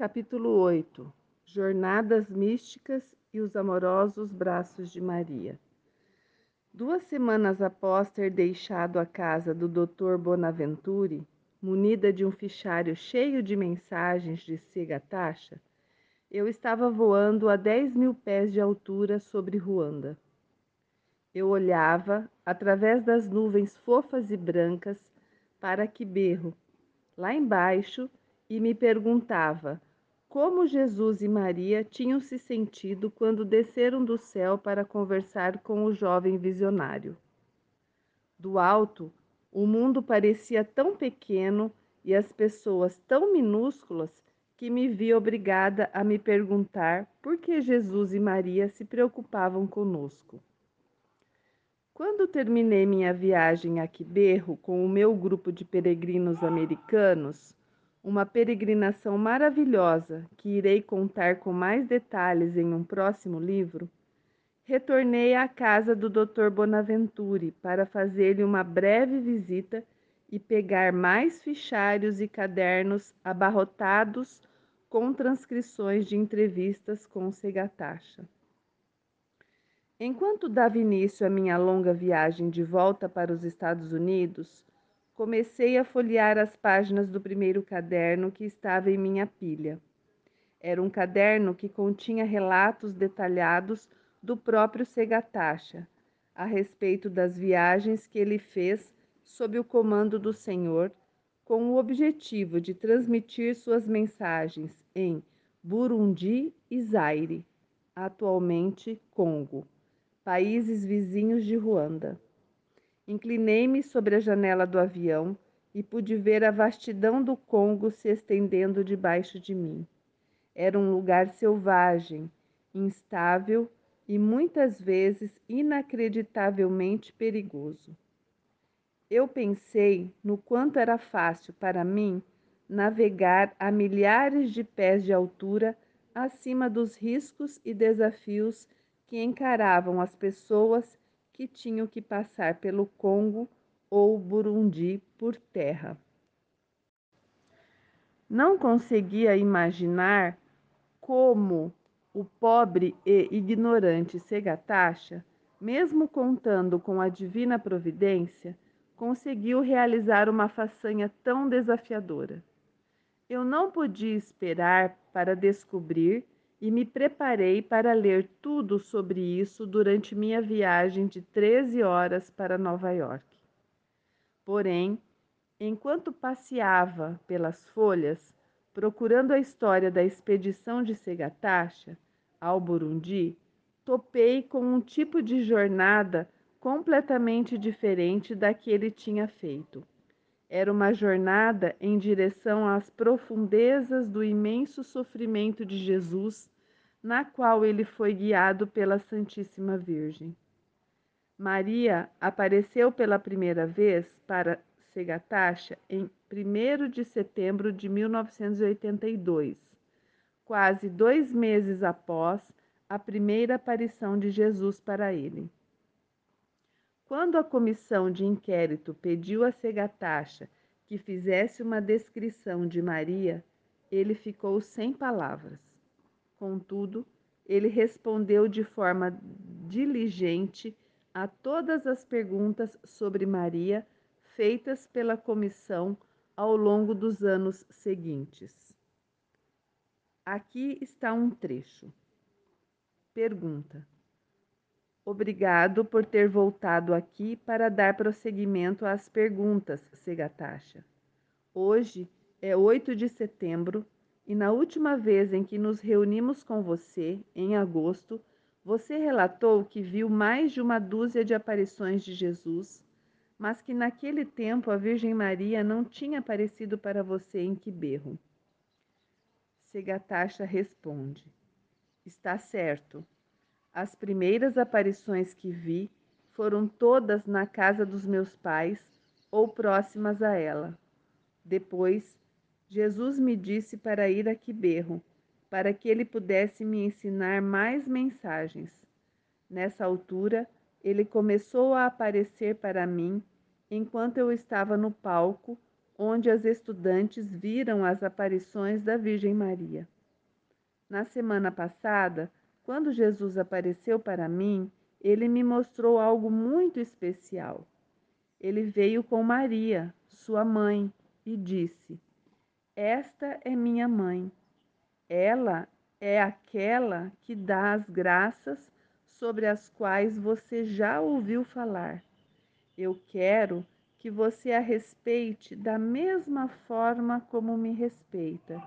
Capítulo 8 Jornadas místicas e os amorosos braços de Maria. Duas semanas após ter deixado a casa do Dr. Bonaventure, munida de um fichário cheio de mensagens de Segatacha, eu estava voando a dez mil pés de altura sobre Ruanda. Eu olhava, através das nuvens fofas e brancas, para Quiberro, lá embaixo, e me perguntava como Jesus e Maria tinham se sentido quando desceram do céu para conversar com o jovem visionário. Do alto, o mundo parecia tão pequeno e as pessoas tão minúsculas que me vi obrigada a me perguntar por que Jesus e Maria se preocupavam conosco. Quando terminei minha viagem a Quiberro com o meu grupo de peregrinos americanos, uma peregrinação maravilhosa que irei contar com mais detalhes em um próximo livro, retornei à casa do Dr. Bonaventure para fazer-lhe uma breve visita e pegar mais fichários e cadernos abarrotados com transcrições de entrevistas com Segatacha. Enquanto dava início à minha longa viagem de volta para os Estados Unidos, comecei a folhear as páginas do primeiro caderno que estava em minha pilha. Era um caderno que continha relatos detalhados do próprio Segatacha a respeito das viagens que ele fez sob o comando do Senhor, com o objetivo de transmitir suas mensagens em Burundi e Zaire, atualmente Congo, países vizinhos de Ruanda. Inclinei-me sobre a janela do avião e pude ver a vastidão do Congo se estendendo debaixo de mim. Era um lugar selvagem, instável e muitas vezes inacreditavelmente perigoso. Eu pensei no quanto era fácil para mim navegar a milhares de pés de altura acima dos riscos e desafios que encaravam as pessoas que tinham que passar pelo Congo ou Burundi por terra. Não conseguia imaginar como o pobre e ignorante Segatacha, mesmo contando com a divina providência, conseguiu realizar uma façanha tão desafiadora. Eu não podia esperar para descobrir e me preparei para ler tudo sobre isso durante minha viagem de 13 horas para Nova York. Porém, enquanto passeava pelas folhas, procurando a história da expedição de Segatacha ao Burundi, topei com um tipo de jornada completamente diferente da que ele tinha feito. Era uma jornada em direção às profundezas do imenso sofrimento de Jesus, na qual ele foi guiado pela Santíssima Virgem. Maria apareceu pela primeira vez para Segatacha em 1 de setembro de 1982, quase dois meses após a primeira aparição de Jesus para ele. Quando a comissão de inquérito pediu a Segatacha que fizesse uma descrição de Maria, ele ficou sem palavras. Contudo, ele respondeu de forma diligente a todas as perguntas sobre Maria feitas pela comissão ao longo dos anos seguintes. Aqui está um trecho. Pergunta: Obrigado por ter voltado aqui para dar prosseguimento às perguntas, Segatacha. Hoje é 8 de setembro e na última vez em que nos reunimos com você, em agosto, você relatou que viu mais de uma dúzia de aparições de Jesus, mas que naquele tempo a Virgem Maria não tinha aparecido para você em Quiberro. Segatacha responde: Está certo. As primeiras aparições que vi foram todas na casa dos meus pais ou próximas a ela. Depois, Jesus me disse para ir a Quiberro, para que ele pudesse me ensinar mais mensagens. Nessa altura, ele começou a aparecer para mim enquanto eu estava no palco, onde as estudantes viram as aparições da Virgem Maria. Na semana passada, quando Jesus apareceu para mim, ele me mostrou algo muito especial. Ele veio com Maria, sua mãe, e disse: Esta é minha mãe. Ela é aquela que dá as graças sobre as quais você já ouviu falar. Eu quero que você a respeite da mesma forma como me respeita,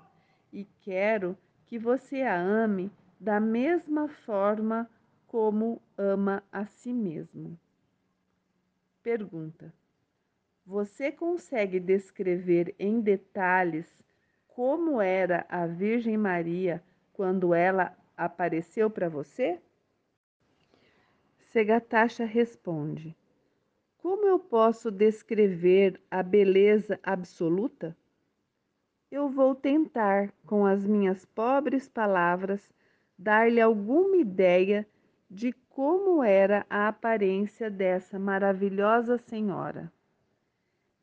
e quero que você a ame da mesma forma como ama a si mesmo. Pergunta: Você consegue descrever em detalhes como era a Virgem Maria quando ela apareceu para você? Segatacha responde: Como eu posso descrever a beleza absoluta? Eu vou tentar, com as minhas pobres palavras, dar-lhe alguma ideia de como era a aparência dessa maravilhosa senhora.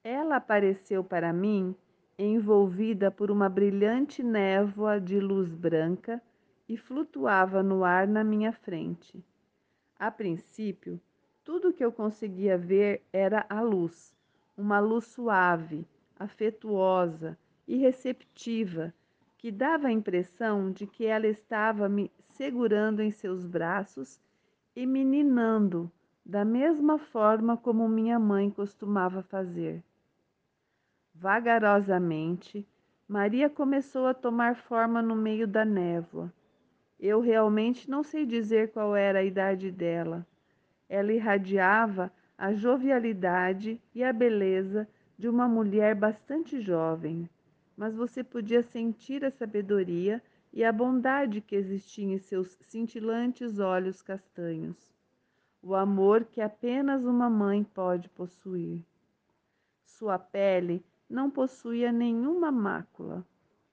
Ela apareceu para mim envolvida por uma brilhante névoa de luz branca e flutuava no ar na minha frente. A princípio, tudo que eu conseguia ver era a luz, uma luz suave, afetuosa e receptiva, que dava a impressão de que ela estava me segurando em seus braços e me ninando, da mesma forma como minha mãe costumava fazer. Vagarosamente, Maria começou a tomar forma no meio da névoa. Eu realmente não sei dizer qual era a idade dela. Ela irradiava a jovialidade e a beleza de uma mulher bastante jovem, mas você podia sentir a sabedoria e a bondade que existia em seus cintilantes olhos castanhos, o amor que apenas uma mãe pode possuir. Sua pele não possuía nenhuma mácula.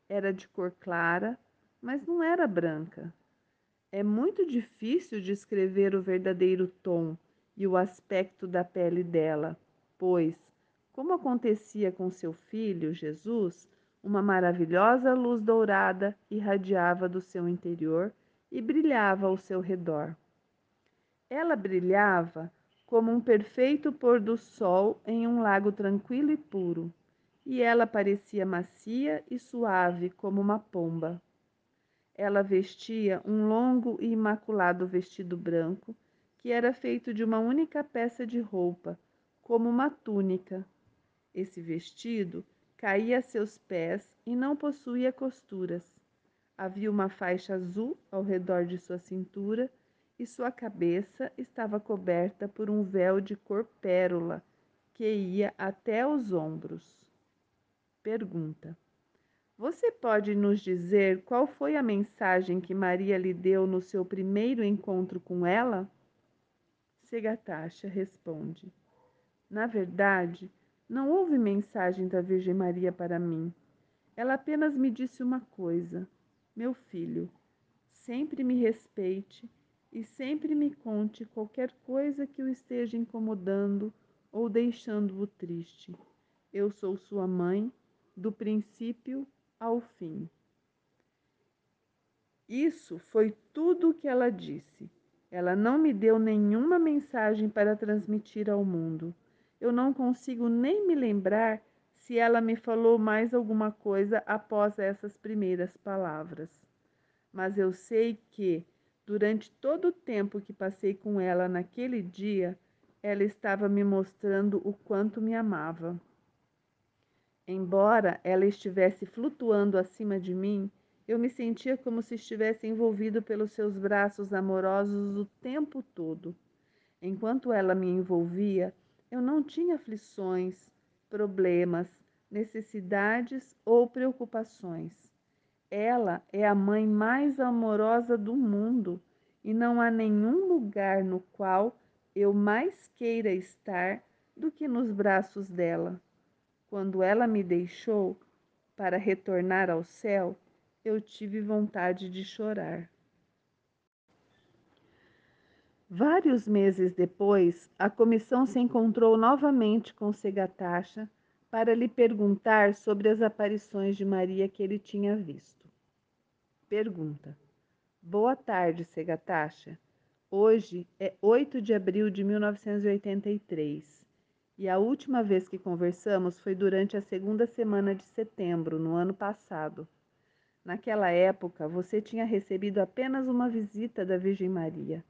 Era de cor clara, mas não era branca. É muito difícil descrever o verdadeiro tom e o aspecto da pele dela, pois, como acontecia com seu filho, Jesus, uma maravilhosa luz dourada irradiava do seu interior e brilhava ao seu redor. Ela brilhava como um perfeito pôr do sol em um lago tranquilo e puro, e ela parecia macia e suave como uma pomba. Ela vestia um longo e imaculado vestido branco, que era feito de uma única peça de roupa, como uma túnica. Esse vestido caía a seus pés e não possuía costuras. Havia uma faixa azul ao redor de sua cintura e sua cabeça estava coberta por um véu de cor pérola que ia até os ombros. Pergunta: Você pode nos dizer qual foi a mensagem que Maria lhe deu no seu primeiro encontro com ela? Segatacha responde: Na verdade, não houve mensagem da Virgem Maria para mim. Ela apenas me disse uma coisa: Meu filho, sempre me respeite e sempre me conte qualquer coisa que o esteja incomodando ou deixando-o triste. Eu sou sua mãe, do princípio ao fim. Isso foi tudo o que ela disse. Ela não me deu nenhuma mensagem para transmitir ao mundo. Eu não consigo nem me lembrar se ela me falou mais alguma coisa após essas primeiras palavras. Mas eu sei que, durante todo o tempo que passei com ela naquele dia, ela estava me mostrando o quanto me amava. Embora ela estivesse flutuando acima de mim, eu me sentia como se estivesse envolvido pelos seus braços amorosos o tempo todo. Enquanto ela me envolvia, eu não tinha aflições, problemas, necessidades ou preocupações. Ela é a mãe mais amorosa do mundo e não há nenhum lugar no qual eu mais queira estar do que nos braços dela. Quando ela me deixou para retornar ao céu, eu tive vontade de chorar. Vários meses depois, a comissão se encontrou novamente com Segatacha para lhe perguntar sobre as aparições de Maria que ele tinha visto. Pergunta: Boa tarde, Segatacha. Hoje é 8 de abril de 1983 e a última vez que conversamos foi durante a segunda semana de setembro, no ano passado. Naquela época, você tinha recebido apenas uma visita da Virgem Maria.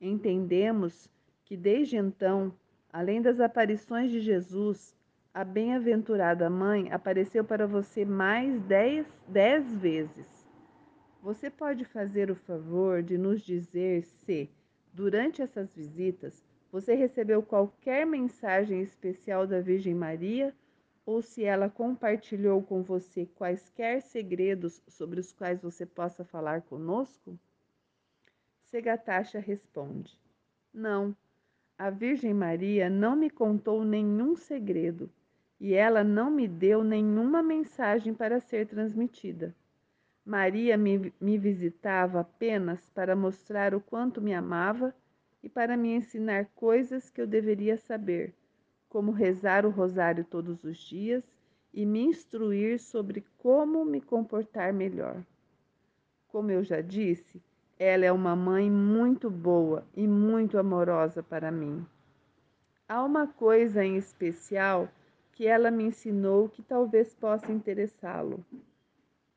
Entendemos que desde então, além das aparições de Jesus, a bem-aventurada mãe apareceu para você mais dez, dez vezes. Você pode fazer o favor de nos dizer se, durante essas visitas, você recebeu qualquer mensagem especial da Virgem Maria ou se ela compartilhou com você quaisquer segredos sobre os quais você possa falar conosco? Segatacha responde: Não, a Virgem Maria não me contou nenhum segredo e ela não me deu nenhuma mensagem para ser transmitida. Maria me, me, visitava apenas para mostrar o quanto me amava e para me ensinar coisas que eu deveria saber, como rezar o rosário todos os dias e me instruir sobre como me comportar melhor. Como eu já disse, ela é uma mãe muito boa e muito amorosa para mim. Há uma coisa em especial que ela me ensinou que talvez possa interessá-lo.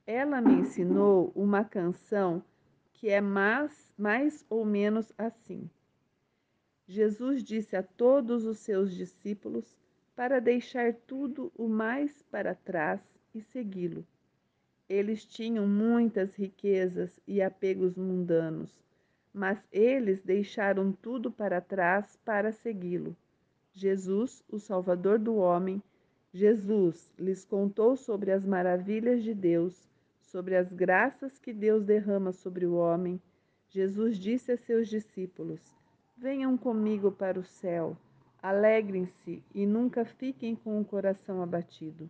Ela me ensinou uma canção que é mais, mais ou menos assim. Jesus disse a todos os seus discípulos para deixar tudo o mais para trás e segui-lo. Eles tinham muitas riquezas e apegos mundanos, mas eles deixaram tudo para trás para segui-lo. Jesus, o Salvador do homem, Jesus lhes contou sobre as maravilhas de Deus, sobre as graças que Deus derrama sobre o homem. Jesus disse a seus discípulos: Venham comigo para o céu, alegrem-se e nunca fiquem com o coração abatido.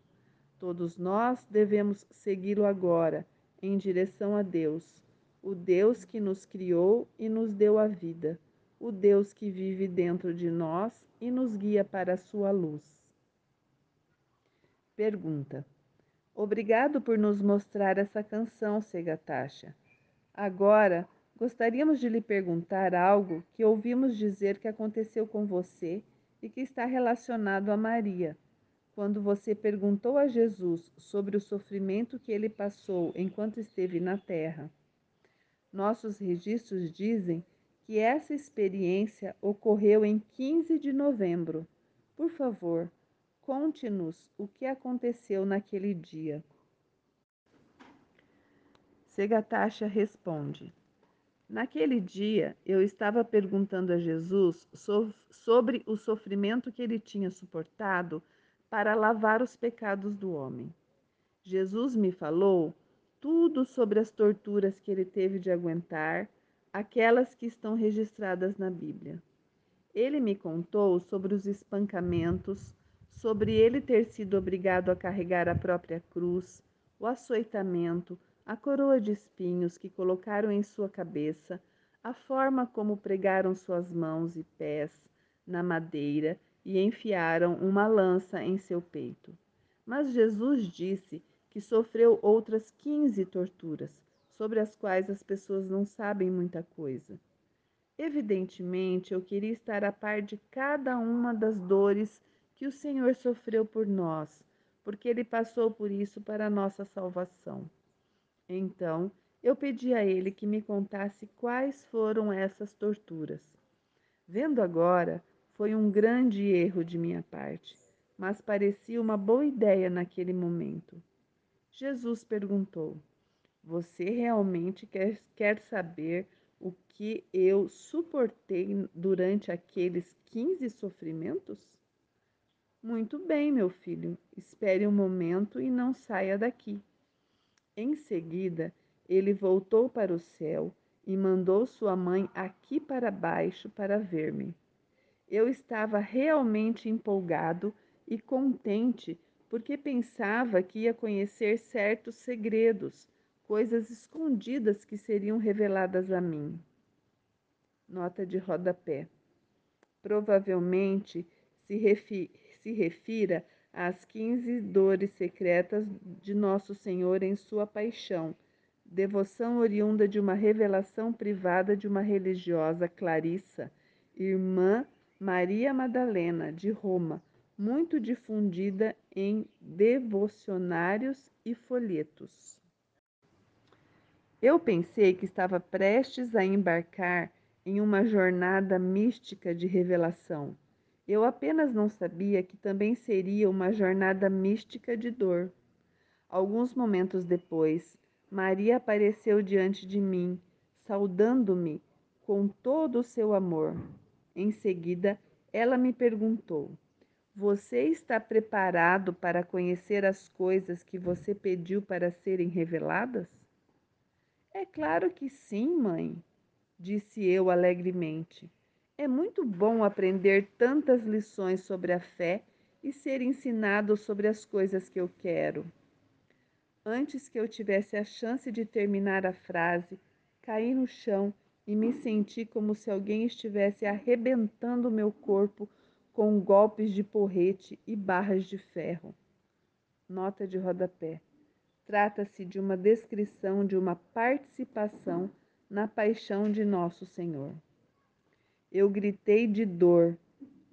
Todos nós devemos segui-lo agora, em direção a Deus, o Deus que nos criou e nos deu a vida, o Deus que vive dentro de nós e nos guia para a sua luz. Pergunta: Obrigado por nos mostrar essa canção, Segatacha. Agora, gostaríamos de lhe perguntar algo que ouvimos dizer que aconteceu com você e que está relacionado a Maria. Quando você perguntou a Jesus sobre o sofrimento que ele passou enquanto esteve na terra. Nossos registros dizem que essa experiência ocorreu em 15 de novembro. Por favor, Conte-nos o que aconteceu naquele dia. Segatacha responde: Naquele dia eu estava perguntando a Jesus sobre o sofrimento que ele tinha suportado para lavar os pecados do homem. Jesus me falou tudo sobre as torturas que ele teve de aguentar, aquelas que estão registradas na Bíblia. Ele me contou sobre os espancamentos, sobre ele ter sido obrigado a carregar a própria cruz, o açoitamento, a coroa de espinhos que colocaram em sua cabeça, a forma como pregaram suas mãos e pés na madeira e enfiaram uma lança em seu peito. Mas Jesus disse que sofreu outras quinze torturas, sobre as quais as pessoas não sabem muita coisa. Evidentemente, eu queria estar a par de cada uma das dores que o Senhor sofreu por nós, porque ele passou por isso para a nossa salvação. Então, eu pedi a ele que me contasse quais foram essas torturas. Vendo agora, foi um grande erro de minha parte, mas parecia uma boa ideia naquele momento. Jesus perguntou: Você realmente quer, quer saber o que eu suportei durante aqueles quinze sofrimentos? Muito bem, meu filho, espere um momento e não saia daqui. Em seguida, ele voltou para o céu e mandou sua mãe aqui para baixo para ver-me. Eu estava realmente empolgado e contente porque pensava que ia conhecer certos segredos, coisas escondidas que seriam reveladas a mim. Nota de rodapé. Provavelmente se, refi se refira as quinze dores secretas de Nosso Senhor em sua paixão, devoção oriunda de uma revelação privada de uma religiosa Clarissa, irmã Maria Madalena, de Roma, muito difundida em devocionários e folhetos. Eu pensei que estava prestes a embarcar em uma jornada mística de revelação. Eu apenas não sabia que também seria uma jornada mística de dor. Alguns momentos depois, Maria apareceu diante de mim, saudando-me com todo o seu amor. Em seguida, ela me perguntou: Você está preparado para conhecer as coisas que você pediu para serem reveladas? É claro que sim, mãe, disse eu alegremente. É muito bom aprender tantas lições sobre a fé e ser ensinado sobre as coisas que eu quero. Antes que eu tivesse a chance de terminar a frase, caí no chão e me senti como se alguém estivesse arrebentando meu corpo com golpes de porrete e barras de ferro. Nota de rodapé. Trata-se de uma descrição de uma participação na paixão de Nosso Senhor. Eu gritei de dor.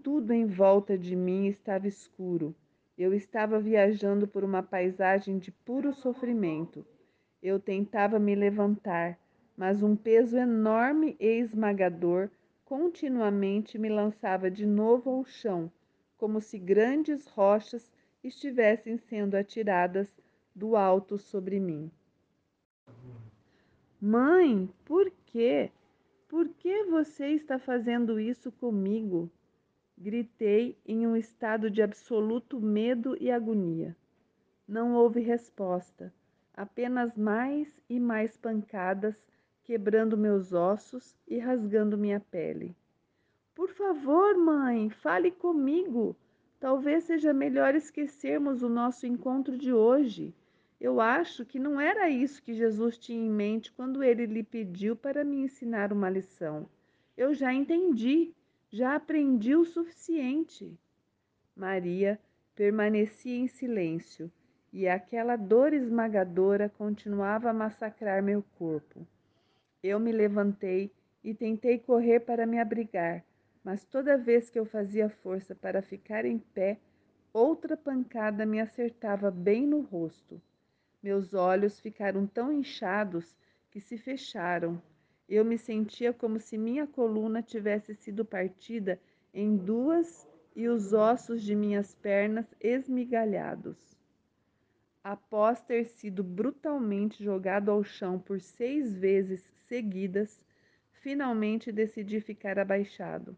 Tudo em volta de mim estava escuro. Eu estava viajando por uma paisagem de puro sofrimento. Eu tentava me levantar, mas um peso enorme e esmagador continuamente me lançava de novo ao chão, como se grandes rochas estivessem sendo atiradas do alto sobre mim. Mãe, por quê? Por que você está fazendo isso comigo? Gritei em um estado de absoluto medo e agonia. Não houve resposta, apenas mais e mais pancadas quebrando meus ossos e rasgando minha pele. Por favor, mãe, fale comigo. Talvez seja melhor esquecermos o nosso encontro de hoje. Eu acho que não era isso que Jesus tinha em mente quando ele lhe pediu para me ensinar uma lição. Eu já entendi, já aprendi o suficiente. Maria permanecia em silêncio e aquela dor esmagadora continuava a massacrar meu corpo. Eu me levantei e tentei correr para me abrigar, mas toda vez que eu fazia força para ficar em pé, outra pancada me acertava bem no rosto. Meus olhos ficaram tão inchados que se fecharam. Eu me sentia como se minha coluna tivesse sido partida em duas e os ossos de minhas pernas esmigalhados. Após ter sido brutalmente jogado ao chão por seis vezes seguidas, finalmente decidi ficar abaixado.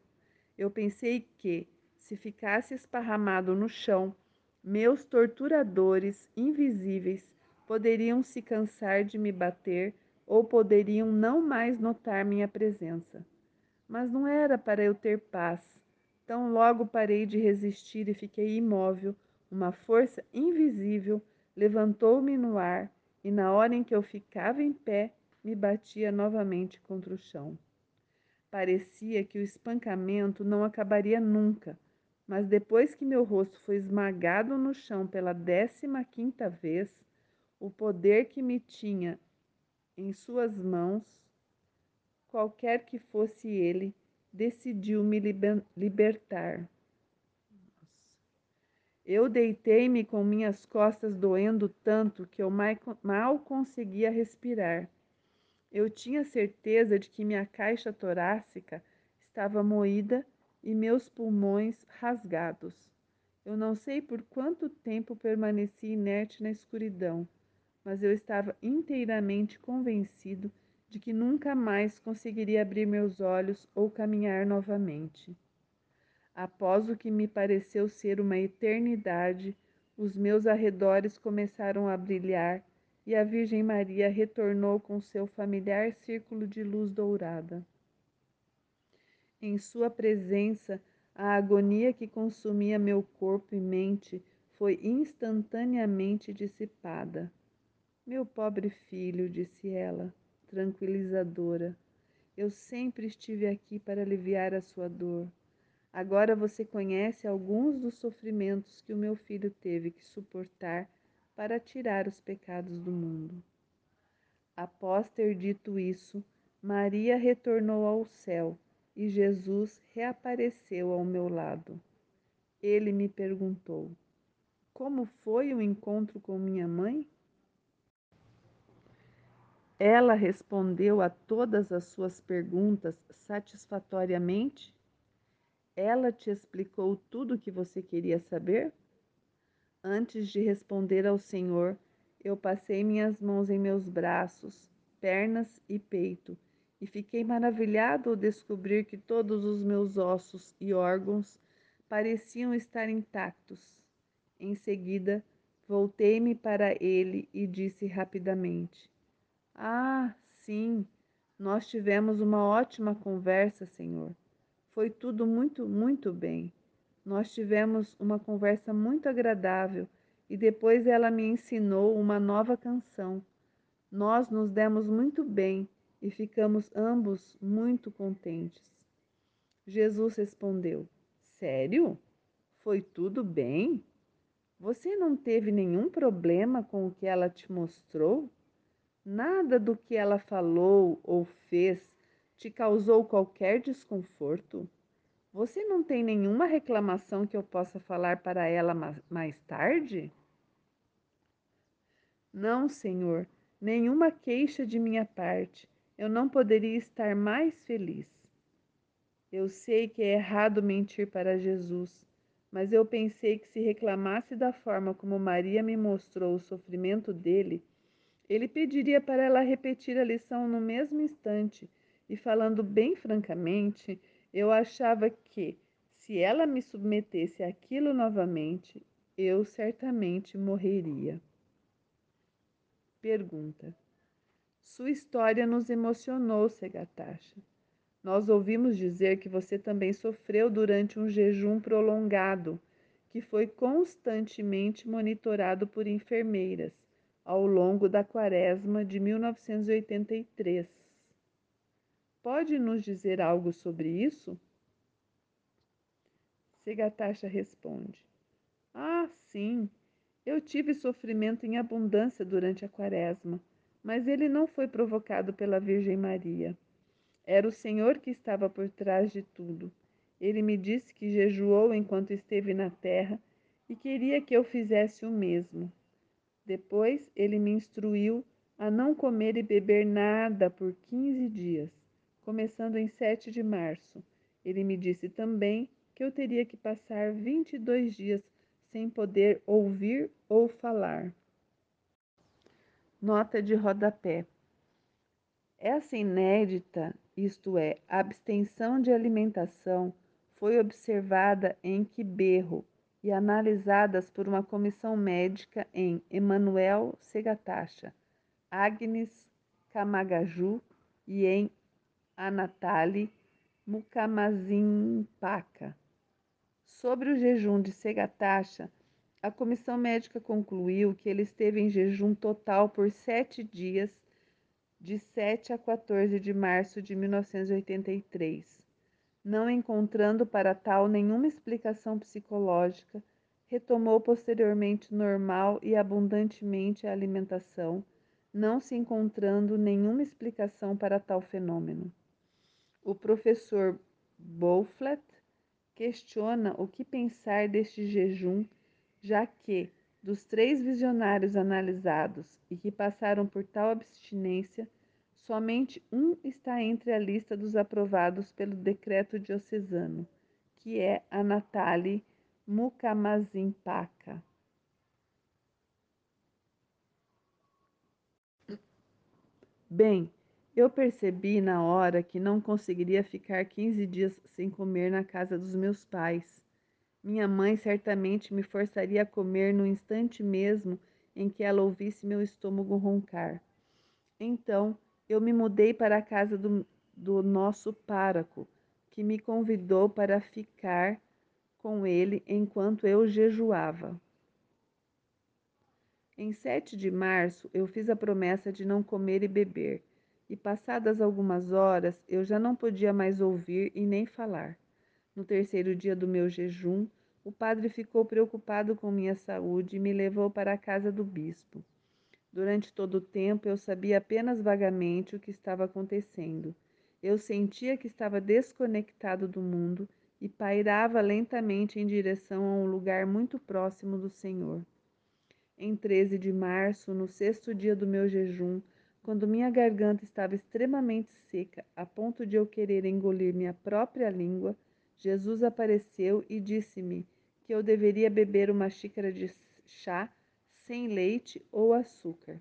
Eu pensei que, se ficasse esparramado no chão, meus torturadores invisíveis poderiam se cansar de me bater ou poderiam não mais notar minha presença. Mas não era para eu ter paz. Tão logo parei de resistir e fiquei imóvel, uma força invisível levantou-me no ar e, na hora em que eu ficava em pé, me batia novamente contra o chão. Parecia que o espancamento não acabaria nunca, mas depois que meu rosto foi esmagado no chão pela décima quinta vez, o poder que me tinha em suas mãos, qualquer que fosse ele, decidiu me libertar. Eu deitei-me com minhas costas doendo tanto que eu mal conseguia respirar. Eu tinha certeza de que minha caixa torácica estava moída e meus pulmões rasgados. Eu não sei por quanto tempo permaneci inerte na escuridão mas eu estava inteiramente convencido de que nunca mais conseguiria abrir meus olhos ou caminhar novamente. Após o que me pareceu ser uma eternidade, os meus arredores começaram a brilhar e a Virgem Maria retornou com seu familiar círculo de luz dourada. Em sua presença, a agonia que consumia meu corpo e mente foi instantaneamente dissipada. Meu pobre filho, disse ela, tranquilizadora, eu sempre estive aqui para aliviar a sua dor. Agora você conhece alguns dos sofrimentos que o meu filho teve que suportar para tirar os pecados do mundo. Após ter dito isso, Maria retornou ao céu e Jesus reapareceu ao meu lado. Ele me perguntou: Como foi o encontro com minha mãe? Ela respondeu a todas as suas perguntas satisfatoriamente? Ela te explicou tudo o que você queria saber? Antes de responder ao Senhor, eu passei minhas mãos em meus braços, pernas e peito e fiquei maravilhado ao descobrir que todos os meus ossos e órgãos pareciam estar intactos. Em seguida, voltei-me para ele e disse rapidamente: Ah, sim, nós tivemos uma ótima conversa, Senhor. Foi tudo muito, muito bem. Nós tivemos uma conversa muito agradável e depois ela me ensinou uma nova canção. Nós nos demos muito bem e ficamos ambos muito contentes. Jesus respondeu: Sério? Foi tudo bem? Você não teve nenhum problema com o que ela te mostrou? Nada do que ela falou ou fez te causou qualquer desconforto? Você não tem nenhuma reclamação que eu possa falar para ela mais tarde? Não, senhor, nenhuma queixa de minha parte eu não poderia estar mais feliz. Eu sei que é errado mentir para Jesus, mas eu pensei que se reclamasse da forma como Maria me mostrou o sofrimento dele, ele pediria para ela repetir a lição no mesmo instante. E falando bem francamente, eu achava que, se ela me submetesse àquilo novamente, eu certamente morreria. Pergunta: sua história nos emocionou, Segatacha. Nós ouvimos dizer que você também sofreu durante um jejum prolongado, que foi constantemente monitorado por enfermeiras ao longo da quaresma de 1983. Pode nos dizer algo sobre isso? Segatacha responde: Ah, sim, eu tive sofrimento em abundância durante a quaresma mas ele não foi provocado pela Virgem Maria. Era o Senhor que estava por trás de tudo. Ele me disse que jejuou enquanto esteve na terra e queria que eu fizesse o mesmo. Depois ele me instruiu a não comer e beber nada por 15 dias, começando em 7 de março. Ele me disse também que eu teria que passar 22 dias sem poder ouvir ou falar. Nota de rodapé. Essa inédita, isto é, abstenção de alimentação, foi observada em Quiberro e analisadas por uma comissão médica em Emanuel Segatacha, Agnes Kamagaju e em Anatali Mukamazimpaka. Sobre o jejum de Segatacha, a comissão médica concluiu que ele esteve em jejum total por sete dias, de 7 a 14 de março de 1983. Não encontrando para tal nenhuma explicação psicológica, retomou posteriormente normal e abundantemente a alimentação, não se encontrando nenhuma explicação para tal fenômeno. O professor Bowflet questiona o que pensar deste jejum já que, dos três visionários analisados e que passaram por tal abstinência, somente um está entre a lista dos aprovados pelo decreto diocesano, que é a Natali Mukamazimpaka. Bem, eu percebi na hora que não conseguiria ficar 15 dias sem comer na casa dos meus pais minha mãe certamente me forçaria a comer no instante mesmo em que ela ouvisse meu estômago roncar. Então, eu me mudei para a casa do, do nosso pároco, que me convidou para ficar com ele enquanto eu jejuava. Em 7 de março, eu fiz a promessa de não comer e beber, e passadas algumas horas eu já não podia mais ouvir e nem falar. No terceiro dia do meu jejum, o padre ficou preocupado com minha saúde e me levou para a casa do bispo. Durante todo o tempo eu sabia apenas vagamente o que estava acontecendo. Eu sentia que estava desconectado do mundo e pairava lentamente em direção a um lugar muito próximo do Senhor. Em 13 de março, no sexto dia do meu jejum, quando minha garganta estava extremamente seca, a ponto de eu querer engolir minha própria língua, Jesus apareceu e disse-me que eu deveria beber uma xícara de chá sem leite ou açúcar.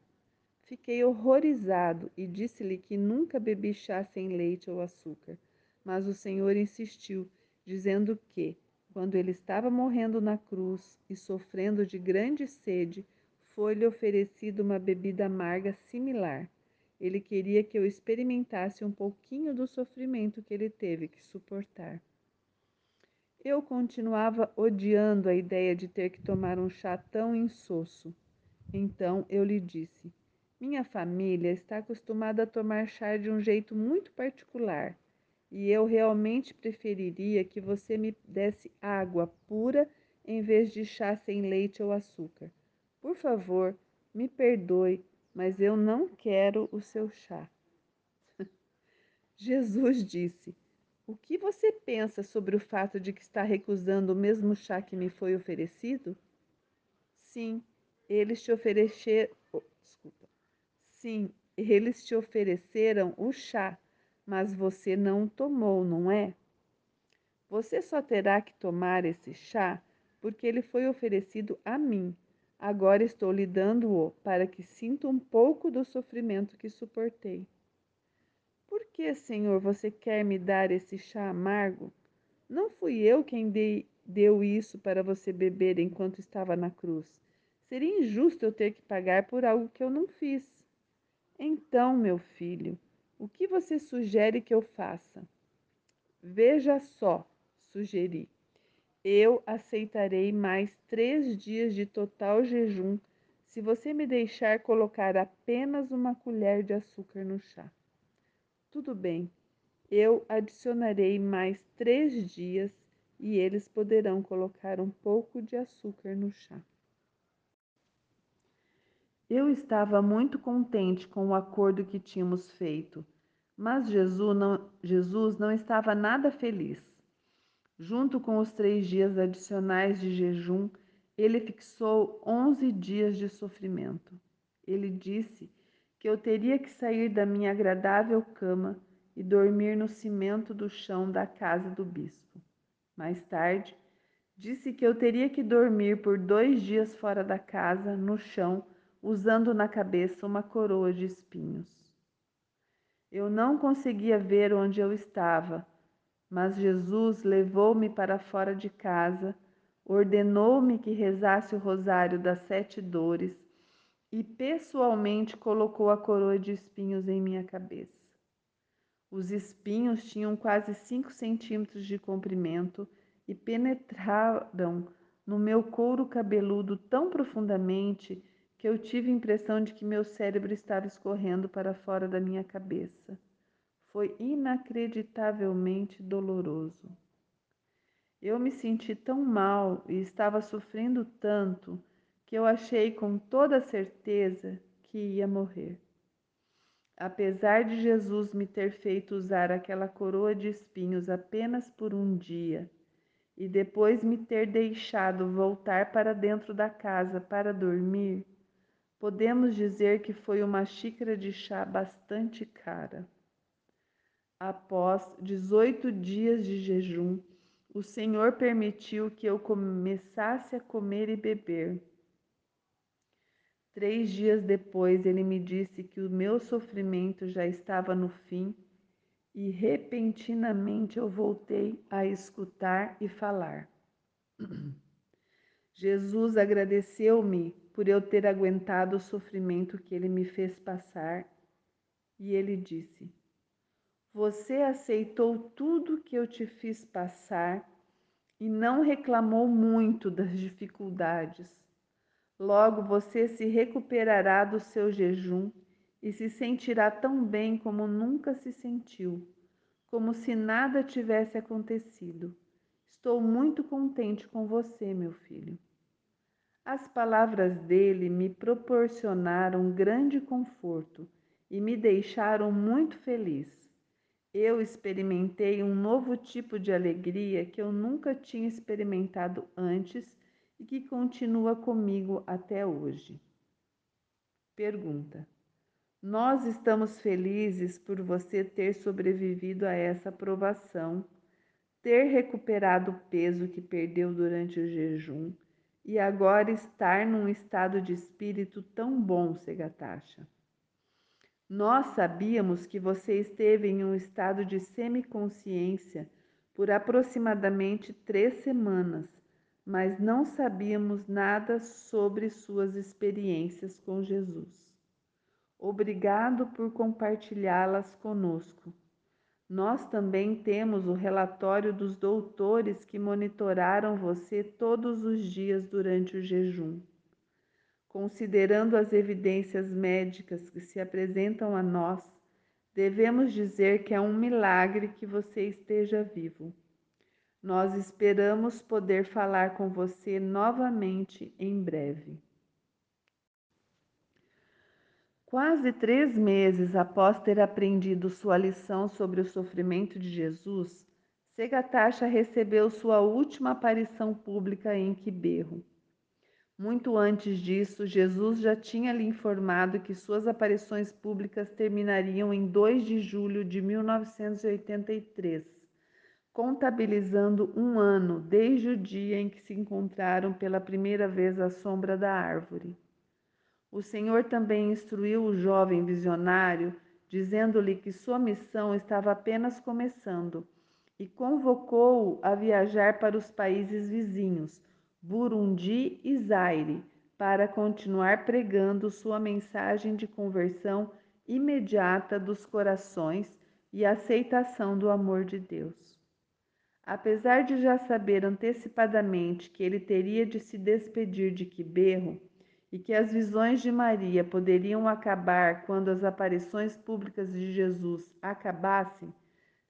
Fiquei horrorizado e disse-lhe que nunca bebi chá sem leite ou açúcar. Mas o Senhor insistiu, dizendo que, quando ele estava morrendo na cruz e sofrendo de grande sede, foi-lhe oferecida uma bebida amarga similar. Ele queria que eu experimentasse um pouquinho do sofrimento que ele teve que suportar. Eu continuava odiando a ideia de ter que tomar um chá tão insosso. Então eu lhe disse: Minha família está acostumada a tomar chá de um jeito muito particular e eu realmente preferiria que você me desse água pura em vez de chá sem leite ou açúcar. Por favor, me perdoe, mas eu não quero o seu chá. Jesus disse: o que você pensa sobre o fato de que está recusando o mesmo chá que me foi oferecido? Sim, eles te ofereceram. Oh, desculpa. Sim, eles te ofereceram o chá, mas você não tomou, não é? Você só terá que tomar esse chá porque ele foi oferecido a mim. Agora estou lhe dando-o para que sinta um pouco do sofrimento que suportei. Por que, Senhor, você quer me dar esse chá amargo? Não fui eu quem dei, deu isso para você beber enquanto estava na cruz. Seria injusto eu ter que pagar por algo que eu não fiz. Então, meu filho, o que você sugere que eu faça? Veja só, sugeri. Eu aceitarei mais três dias de total jejum se você me deixar colocar apenas uma colher de açúcar no chá. Tudo bem, eu adicionarei mais três dias e eles poderão colocar um pouco de açúcar no chá. Eu estava muito contente com o acordo que tínhamos feito, mas Jesus não, Jesus não estava nada feliz. Junto com os três dias adicionais de jejum, ele fixou onze dias de sofrimento. Ele disse que eu teria que sair da minha agradável cama e dormir no cimento do chão da casa do bispo. Mais tarde, disse que eu teria que dormir por dois dias fora da casa, no chão, usando na cabeça uma coroa de espinhos. Eu não conseguia ver onde eu estava, mas Jesus levou-me para fora de casa, ordenou-me que rezasse o rosário das sete dores e pessoalmente colocou a coroa de espinhos em minha cabeça. Os espinhos tinham quase cinco centímetros de comprimento e penetraram no meu couro cabeludo tão profundamente que eu tive a impressão de que meu cérebro estava escorrendo para fora da minha cabeça. Foi inacreditavelmente doloroso. Eu me senti tão mal e estava sofrendo tanto que eu achei com toda certeza que ia morrer. Apesar de Jesus me ter feito usar aquela coroa de espinhos apenas por um dia e depois me ter deixado voltar para dentro da casa para dormir, podemos dizer que foi uma xícara de chá bastante cara. Após 18 dias de jejum, o Senhor permitiu que eu começasse a comer e beber. Três dias depois, ele me disse que o meu sofrimento já estava no fim e repentinamente eu voltei a escutar e falar. Jesus agradeceu-me por eu ter aguentado o sofrimento que ele me fez passar e ele disse: Você aceitou tudo que eu te fiz passar e não reclamou muito das dificuldades Logo você se recuperará do seu jejum e se sentirá tão bem como nunca se sentiu, como se nada tivesse acontecido. Estou muito contente com você, meu filho. As palavras dele me proporcionaram grande conforto e me deixaram muito feliz. Eu experimentei um novo tipo de alegria que eu nunca tinha experimentado antes e que continua comigo até hoje. Pergunta: Nós estamos felizes por você ter sobrevivido a essa provação, ter recuperado o peso que perdeu durante o jejum e agora estar num estado de espírito tão bom, Segatacha. Nós sabíamos que você esteve em um estado de semiconsciência por aproximadamente três semanas, mas não sabíamos nada sobre suas experiências com Jesus. Obrigado por compartilhá-las conosco. Nós também temos o relatório dos doutores que monitoraram você todos os dias durante o jejum. Considerando as evidências médicas que se apresentam a nós, devemos dizer que é um milagre que você esteja vivo. Nós esperamos poder falar com você novamente em breve. Quase três meses após ter aprendido sua lição sobre o sofrimento de Jesus, Segatacha recebeu sua última aparição pública em Quiberro. Muito antes disso, Jesus já tinha lhe informado que suas aparições públicas terminariam em 2 de julho de 1983, contabilizando um ano desde o dia em que se encontraram pela primeira vez à sombra da árvore. O Senhor também instruiu o jovem visionário, dizendo-lhe que sua missão estava apenas começando, e convocou-o a viajar para os países vizinhos, Burundi e Zaire, para continuar pregando sua mensagem de conversão imediata dos corações e aceitação do amor de Deus. Apesar de já saber antecipadamente que ele teria de se despedir de Quiberro, e que as visões de Maria poderiam acabar quando as aparições públicas de Jesus acabassem,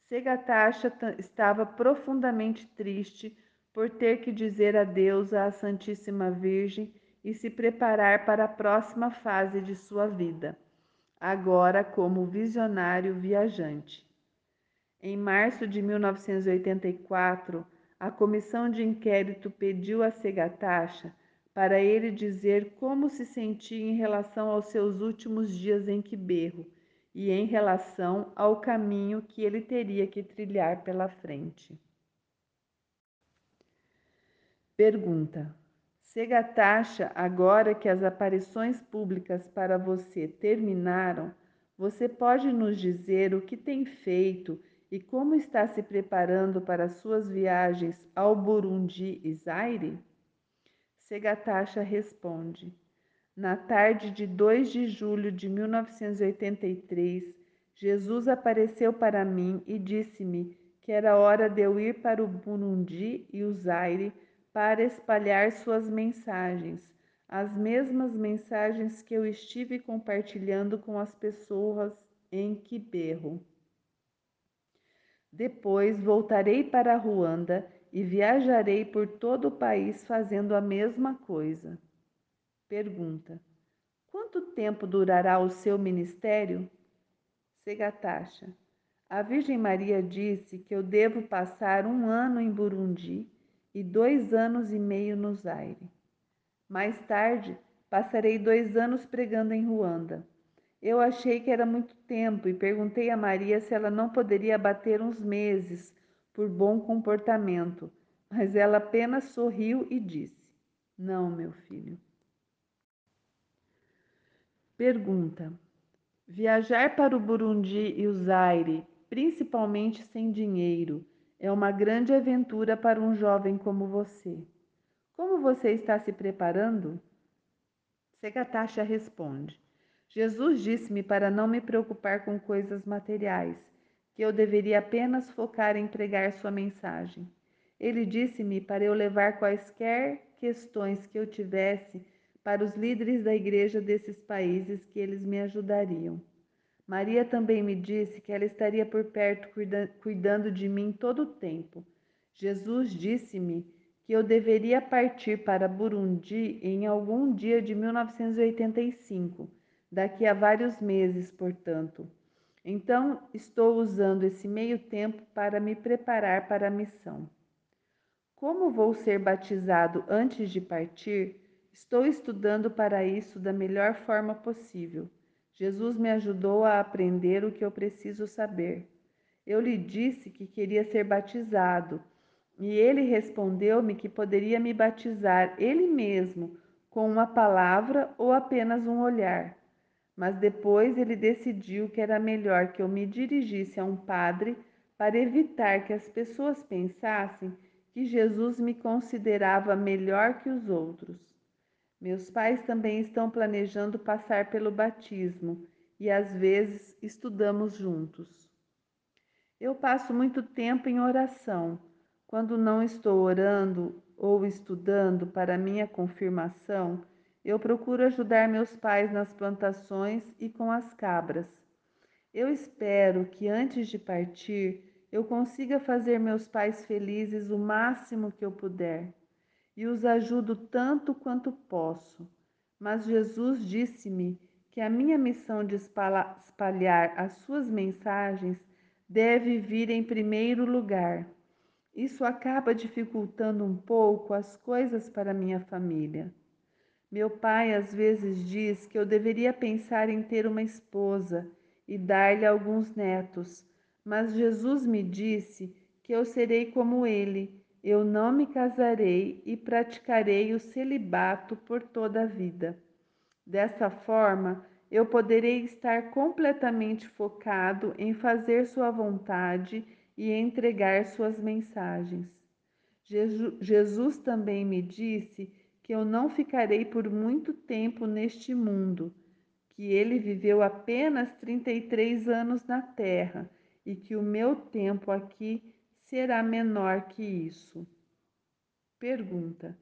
Segatacha estava profundamente triste por ter que dizer adeus à Santíssima Virgem e se preparar para a próxima fase de sua vida, agora como visionário viajante. Em março de 1984, a comissão de inquérito pediu a Segatacha para ele dizer como se sentia em relação aos seus últimos dias em Quiberro e em relação ao caminho que ele teria que trilhar pela frente. Pergunta: Segatacha, agora que as aparições públicas para você terminaram, você pode nos dizer o que tem feito e como está se preparando para suas viagens ao Burundi e Zaire? Segatacha responde: Na tarde de 2 de julho de 1983, Jesus apareceu para mim e disse-me que era hora de eu ir para o Burundi e o Zaire para espalhar suas mensagens, as mesmas mensagens que eu estive compartilhando com as pessoas em Quiberro. Depois voltarei para Ruanda e viajarei por todo o país fazendo a mesma coisa. Pergunta: Quanto tempo durará o seu ministério? Segatacha: A Virgem Maria disse que eu devo passar um ano em Burundi e dois anos e meio no Zaire. Mais tarde, passarei dois anos pregando em Ruanda. Eu achei que era muito tempo e perguntei a Maria se ela não poderia bater uns meses por bom comportamento, mas ela apenas sorriu e disse: Não, meu filho. Pergunta: Viajar para o Burundi e o Zaire, principalmente sem dinheiro, é uma grande aventura para um jovem como você. Como você está se preparando? Segatacha responde: Jesus disse-me para não me preocupar com coisas materiais que eu deveria apenas focar em pregar sua mensagem. Ele disse-me para eu levar quaisquer questões que eu tivesse para os líderes da igreja desses países que eles me ajudariam. Maria também me disse que ela estaria por perto cuida cuidando de mim todo o tempo. Jesus disse-me que eu deveria partir para Burundi em algum dia de 1985, daqui a vários meses, portanto. Então, estou usando esse meio tempo para me preparar para a missão. Como vou ser batizado antes de partir, estou estudando para isso da melhor forma possível. Jesus me ajudou a aprender o que eu preciso saber. Eu lhe disse que queria ser batizado, e ele respondeu-me que poderia me batizar ele mesmo com uma palavra ou apenas um olhar. Mas depois ele decidiu que era melhor que eu me dirigisse a um padre para evitar que as pessoas pensassem que Jesus me considerava melhor que os outros. Meus pais também estão planejando passar pelo batismo e às vezes estudamos juntos. Eu passo muito tempo em oração. Quando não estou orando ou estudando para minha confirmação, eu procuro ajudar meus pais nas plantações e com as cabras. Eu espero que antes de partir eu consiga fazer meus pais felizes o máximo que eu puder e os ajudo tanto quanto posso. Mas Jesus disse-me que a minha missão de espalhar as suas mensagens deve vir em primeiro lugar. Isso acaba dificultando um pouco as coisas para minha família. Meu pai às vezes diz que eu deveria pensar em ter uma esposa e dar-lhe alguns netos mas Jesus me disse que eu serei como ele, eu não me casarei e praticarei o celibato por toda a vida. Dessa forma, eu poderei estar completamente focado em fazer Sua vontade e entregar Suas mensagens. Jesus também me disse que eu não ficarei por muito tempo neste mundo, que ele viveu apenas 33 anos na terra e que o meu tempo aqui será menor que isso. Pergunta: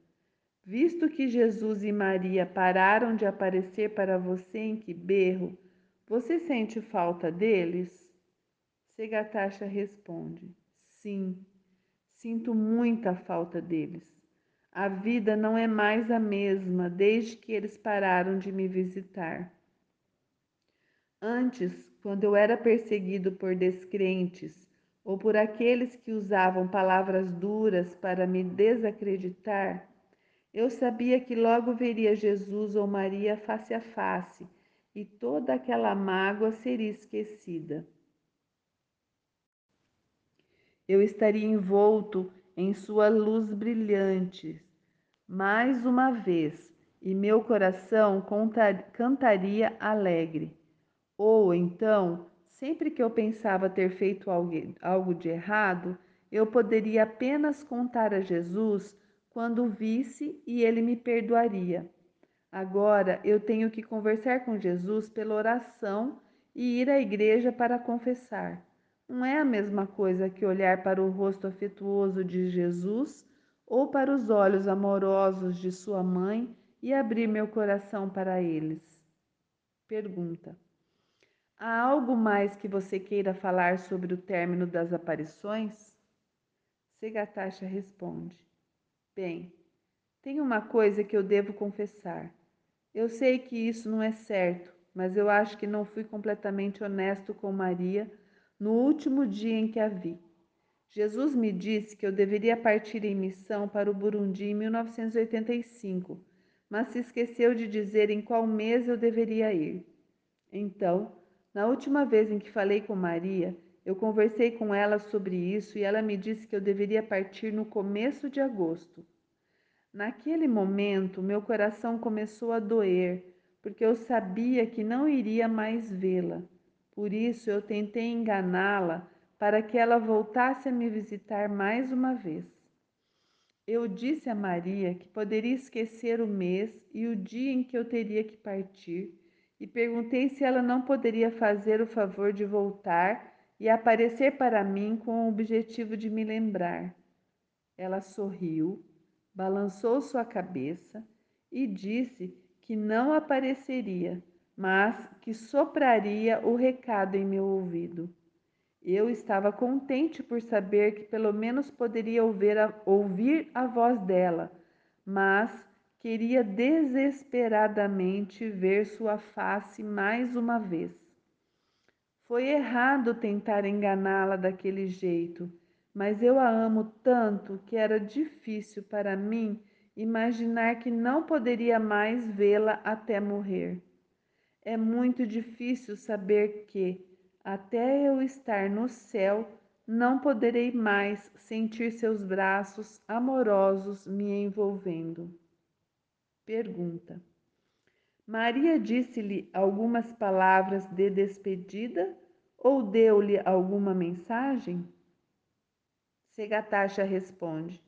Visto que Jesus e Maria pararam de aparecer para você em Quiberro, você sente falta deles? Segatacha responde: Sim, sinto muita falta deles. A vida não é mais a mesma desde que eles pararam de me visitar. Antes, quando eu era perseguido por descrentes ou por aqueles que usavam palavras duras para me desacreditar, eu sabia que logo veria Jesus ou Maria face a face e toda aquela mágoa seria esquecida. Eu estaria envolto em sua luz brilhante mais uma vez e meu coração cantaria alegre. Ou então, sempre que eu pensava ter feito algo de errado, eu poderia apenas contar a Jesus quando o visse e ele me perdoaria. Agora eu tenho que conversar com Jesus pela oração e ir à igreja para confessar. Não é a mesma coisa que olhar para o rosto afetuoso de Jesus ou para os olhos amorosos de sua mãe e abrir meu coração para eles. Pergunta. Há algo mais que você queira falar sobre o término das aparições? Segatacha responde: Bem, tem uma coisa que eu devo confessar. Eu sei que isso não é certo, mas eu acho que não fui completamente honesto com Maria no último dia em que a vi. Jesus me disse que eu deveria partir em missão para o Burundi em 1985, mas se esqueceu de dizer em qual mês eu deveria ir. Então, na última vez em que falei com Maria, eu conversei com ela sobre isso e ela me disse que eu deveria partir no começo de agosto. Naquele momento, meu coração começou a doer, porque eu sabia que não iria mais vê-la. Por isso, eu tentei enganá-la para que ela voltasse a me visitar mais uma vez. Eu disse a Maria que poderia esquecer o mês e o dia em que eu teria que partir e perguntei se ela não poderia fazer o favor de voltar e aparecer para mim com o objetivo de me lembrar. Ela sorriu, balançou sua cabeça e disse que não apareceria, mas que sopraria o recado em meu ouvido. Eu estava contente por saber que pelo menos poderia ouvir a, ouvir a voz dela, mas queria desesperadamente ver sua face mais uma vez. Foi errado tentar enganá-la daquele jeito, mas eu a amo tanto que era difícil para mim imaginar que não poderia mais vê-la até morrer. É muito difícil saber que, até eu estar no céu, não poderei mais sentir seus braços amorosos me envolvendo. Pergunta: Maria disse-lhe algumas palavras de despedida ou deu-lhe alguma mensagem? Segatacha responde: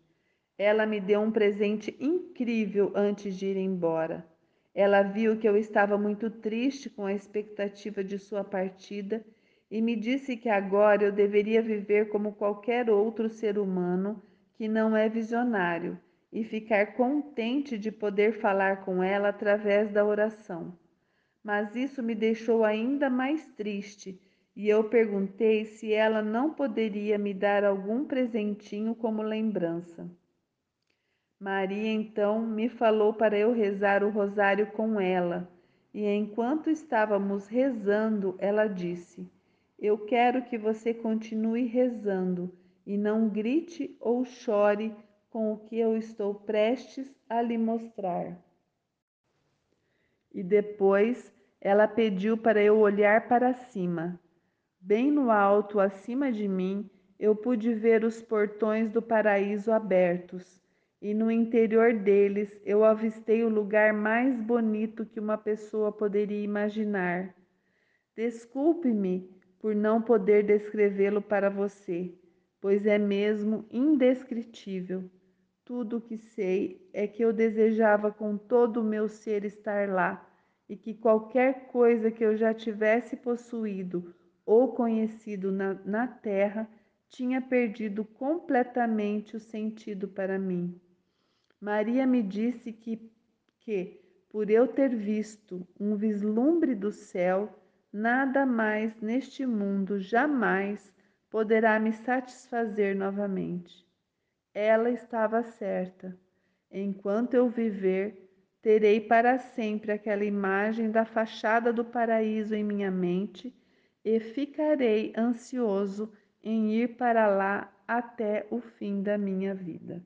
ela me deu um presente incrível antes de ir embora. Ela viu que eu estava muito triste com a expectativa de sua partida e me disse que agora eu deveria viver como qualquer outro ser humano que não é visionário e ficar contente de poder falar com ela através da oração. Mas isso me deixou ainda mais triste e eu perguntei se ela não poderia me dar algum presentinho como lembrança. Maria então me falou para eu rezar o rosário com ela, e enquanto estávamos rezando, ela disse: Eu quero que você continue rezando e não grite ou chore com o que eu estou prestes a lhe mostrar. E depois ela pediu para eu olhar para cima. Bem no alto, acima de mim, eu pude ver os portões do paraíso abertos e no interior deles eu avistei o lugar mais bonito que uma pessoa poderia imaginar. Desculpe-me por não poder descrevê-lo para você, pois é mesmo indescritível. Tudo o que sei é que eu desejava com todo o meu ser estar lá e que qualquer coisa que eu já tivesse possuído ou conhecido na, na terra tinha perdido completamente o sentido para mim. Maria me disse que, que, por eu ter visto um vislumbre do céu, nada mais neste mundo jamais poderá me satisfazer novamente. Ela estava certa. Enquanto eu viver, terei para sempre aquela imagem da fachada do paraíso em minha mente e ficarei ansioso em ir para lá até o fim da minha vida.